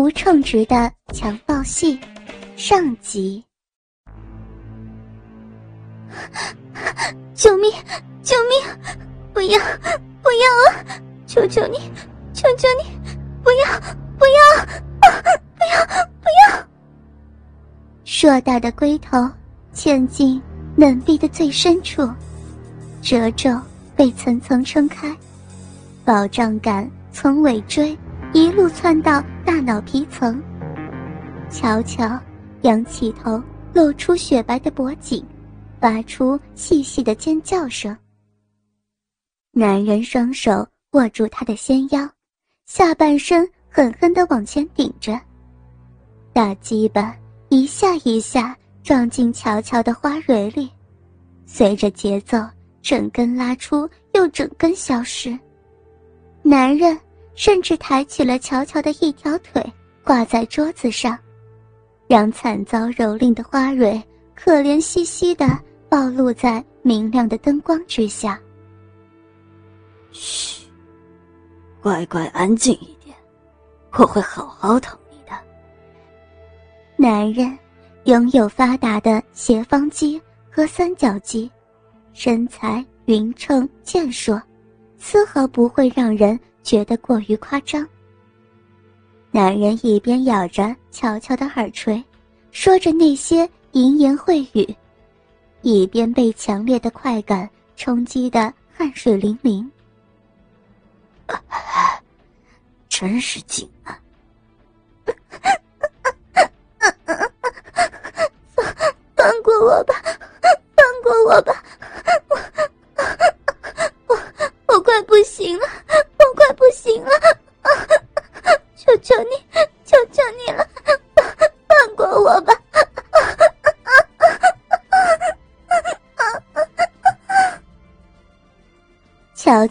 不称职的强暴戏上集。救命！救命！不要！不要啊！求求你！求求你！不要！不要！不要！不要！硕大的龟头嵌进嫩壁的最深处，褶皱被层层撑开，饱胀感从尾椎一路窜到大脑皮层。乔乔仰起头，露出雪白的脖颈，发出细细的尖叫声。男人双手握住她的纤腰，下半身狠狠地往前顶着，大鸡巴一下一下撞进乔乔的花蕊里，随着节奏整根拉出又整根消失。男人甚至抬起了乔乔的一条腿挂在桌子上，让惨遭蹂躏的花蕊可怜兮兮的暴露在明亮的灯光之下。嘘，乖乖安静一点，我会好好疼你的。男人拥有发达的斜方肌和三角肌，身材匀称健硕，丝毫不会让人觉得过于夸张。男人一边咬着乔乔的耳垂，说着那些淫言秽语，一边被强烈的快感冲击的汗水淋淋。真是紧啊！放放过我吧，放过我吧！我我我快不行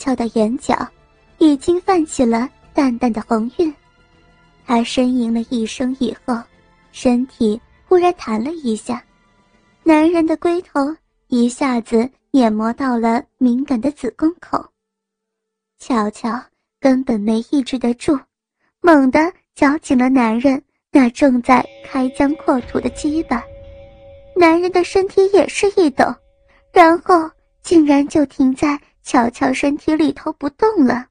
悄悄的眼角。已经泛起了淡淡的红晕，他呻吟了一声以后，身体忽然弹了一下，男人的龟头一下子碾磨到了敏感的子宫口。乔乔根本没抑制得住，猛地绞紧了男人那正在开疆扩土的鸡巴，男人的身体也是一抖，然后竟然就停在乔乔身体里头不动了。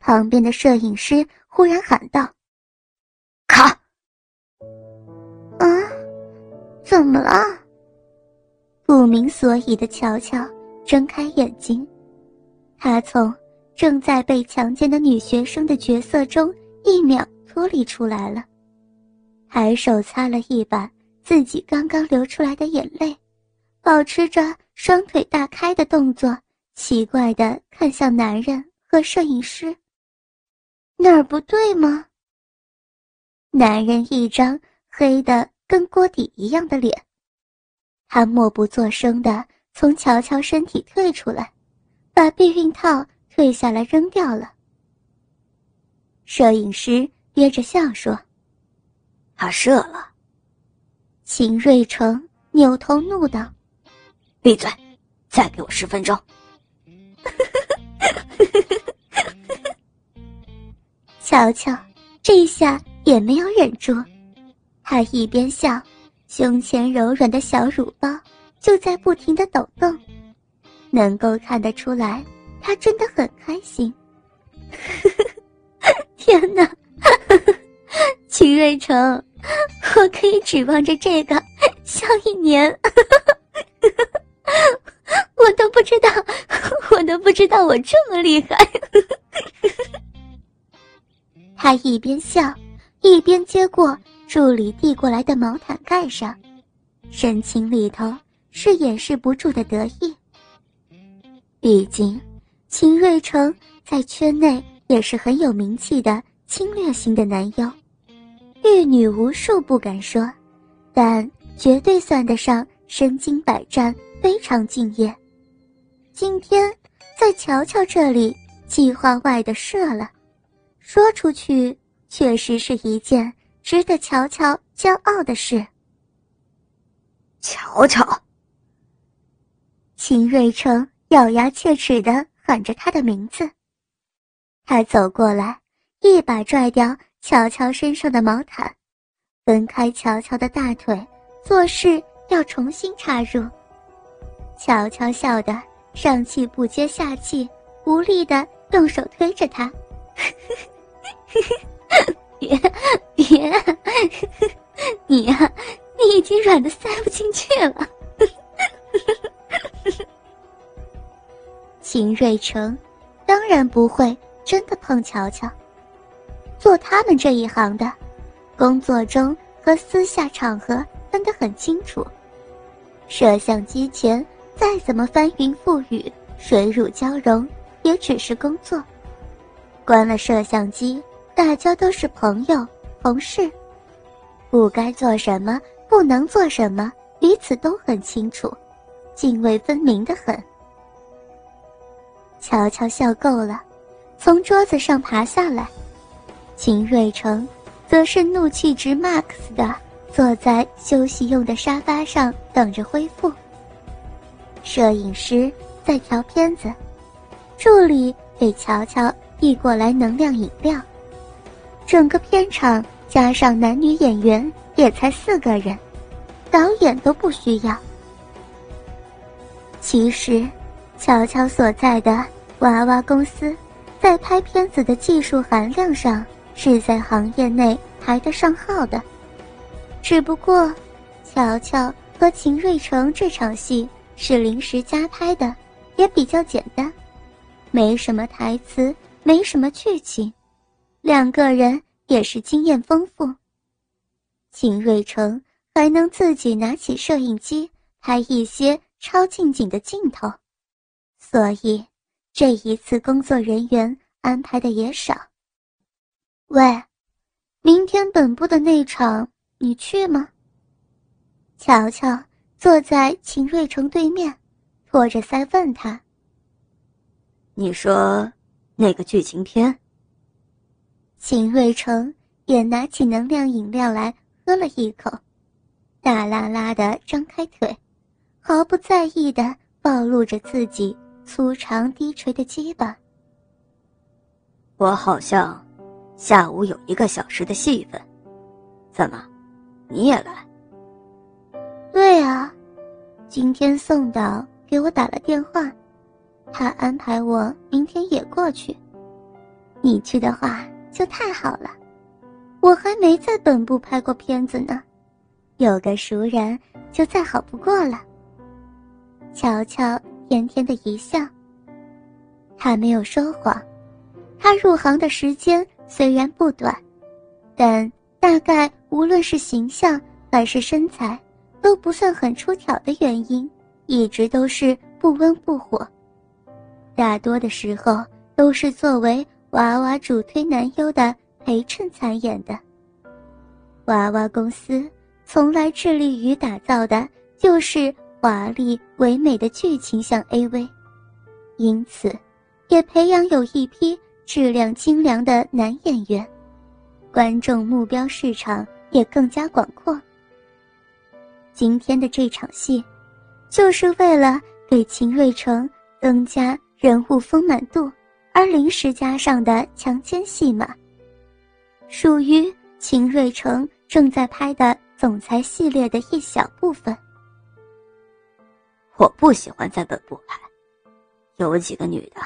旁边的摄影师忽然喊道：“卡！”啊，怎么了？不明所以的乔乔睁开眼睛，他从正在被强奸的女学生的角色中一秒脱离出来了，抬手擦了一把自己刚刚流出来的眼泪，保持着双腿大开的动作，奇怪的看向男人和摄影师。哪儿不对吗？男人一张黑的跟锅底一样的脸，他默不作声的从乔乔身体退出来，把避孕套退下来扔掉了。摄影师憋着笑说：“他射了。”秦瑞成扭头怒道：“闭嘴，再给我十分钟。” 乔乔这下也没有忍住，他一边笑，胸前柔软的小乳包就在不停的抖动，能够看得出来，他真的很开心。天哪，秦瑞成，我可以指望着这个笑一年。我都不知道，我都不知道我这么厉害。他一边笑，一边接过助理递过来的毛毯盖上，神情里头是掩饰不住的得意。毕竟，秦瑞成在圈内也是很有名气的侵略型的男优，玉女无数不敢说，但绝对算得上身经百战，非常敬业。今天在乔乔这里计划外的射了。说出去，确实是一件值得乔乔骄傲的事。乔乔，秦瑞成咬牙切齿的喊着他的名字。他走过来，一把拽掉乔乔身上的毛毯，分开乔乔的大腿，做事要重新插入。乔乔笑得上气不接下气，无力的用手推着他，别别，你呀，你已经软的塞不进去了。秦瑞成当然不会真的碰乔乔。做他们这一行的，工作中和私下场合分得很清楚。摄像机前再怎么翻云覆雨、水乳交融，也只是工作。关了摄像机，大家都是朋友、同事，不该做什么、不能做什么，彼此都很清楚，泾渭分明的很。乔乔笑够了，从桌子上爬下来。秦瑞成，则是怒气值 max 的坐在休息用的沙发上等着恢复。摄影师在调片子，助理给乔乔递过来能量饮料。整个片场加上男女演员也才四个人，导演都不需要。其实，乔乔所在的娃娃公司，在拍片子的技术含量上。是在行业内排得上号的，只不过，乔乔和秦瑞成这场戏是临时加拍的，也比较简单，没什么台词，没什么剧情，两个人也是经验丰富。秦瑞成还能自己拿起摄影机拍一些超近景的镜头，所以这一次工作人员安排的也少。喂，明天本部的那场你去吗？乔乔坐在秦瑞成对面，托着腮问他：“你说那个剧情片？”秦瑞成也拿起能量饮料来喝了一口，大拉拉的张开腿，毫不在意的暴露着自己粗长低垂的鸡巴。我好像。下午有一个小时的戏份，怎么，你也来？今天宋导给我打了电话，他安排我明天也过去。你去的话就太好了，我还没在本部拍过片子呢，有个熟人就再好不过了。乔乔甜甜的一笑，他没有说谎，他入行的时间。虽然不短，但大概无论是形象还是身材，都不算很出挑的原因，一直都是不温不火。大多的时候都是作为娃娃主推男优的陪衬参演的。娃娃公司从来致力于打造的就是华丽唯美的剧情向 AV，因此，也培养有一批。质量精良的男演员，观众目标市场也更加广阔。今天的这场戏，就是为了给秦瑞成增加人物丰满度而临时加上的强奸戏码，属于秦瑞成正在拍的总裁系列的一小部分。我不喜欢在本部拍，有几个女的，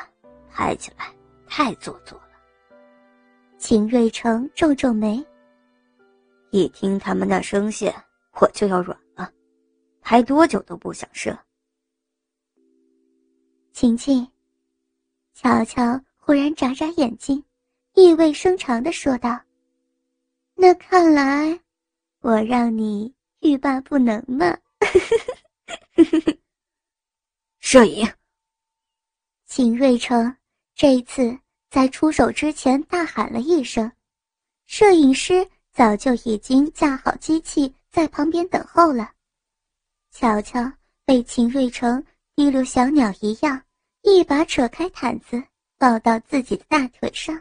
拍起来。太做作了。秦瑞成皱皱眉。一听他们那声线，我就要软了，拍多久都不想射。晴晴，乔乔忽然眨眨眼睛，意味深长的说道：“那看来，我让你欲罢不能嘛。”摄影。秦瑞成这一次。在出手之前，大喊了一声，摄影师早就已经架好机器在旁边等候了。乔乔被秦瑞成一溜小鸟一样，一把扯开毯子抱到自己的大腿上，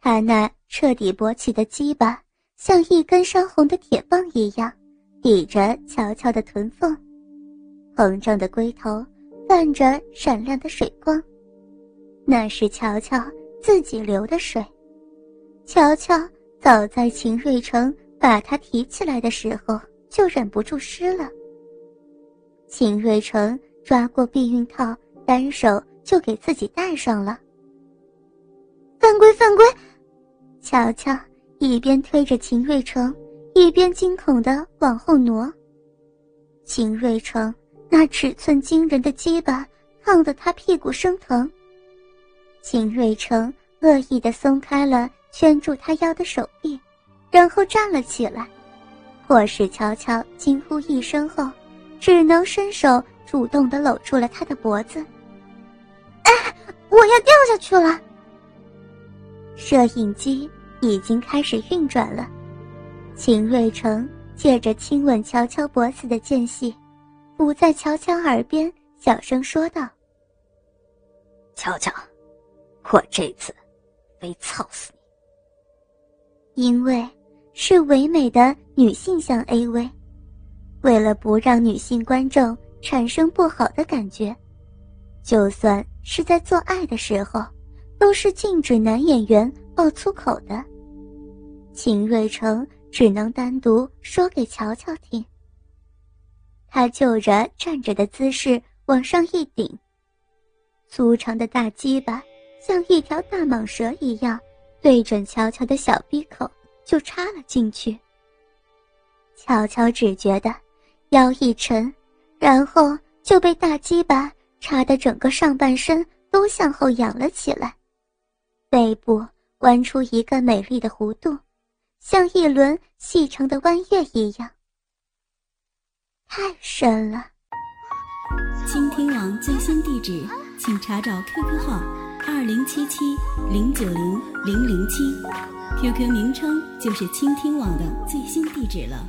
他那彻底勃起的鸡巴像一根烧红的铁棒一样，抵着乔乔的臀缝，膨胀的龟头泛着闪亮的水光。那是乔乔自己流的水，乔乔早在秦瑞成把他提起来的时候，就忍不住湿了。秦瑞成抓过避孕套，单手就给自己戴上了。犯规，犯规！乔乔一边推着秦瑞成，一边惊恐的往后挪。秦瑞成那尺寸惊人的鸡巴烫得他屁股生疼。秦瑞成恶意的松开了圈住他腰的手臂，然后站了起来，迫使乔乔惊呼一声后，只能伸手主动的搂住了他的脖子。哎，我要掉下去了！摄影机已经开始运转了，秦瑞成借着亲吻乔乔脖子的间隙，伏在乔乔耳边小声说道：“乔乔，我这次非操死你！因为是唯美的女性向 AV，为了不让女性观众产生不好的感觉，就算是在做爱的时候。”都是禁止男演员爆粗口的。秦瑞成只能单独说给乔乔听。他就着站着的姿势往上一顶，粗长的大鸡巴像一条大蟒蛇一样，对准乔乔的小鼻口就插了进去。乔乔只觉得腰一沉，然后就被大鸡巴插的整个上半身都向后仰了起来。背部弯出一个美丽的弧度，像一轮细长的弯月一样，太深了。倾听网最新地址，请查找 QQ 号二零七七零九零零零七，QQ 名称就是倾听网的最新地址了。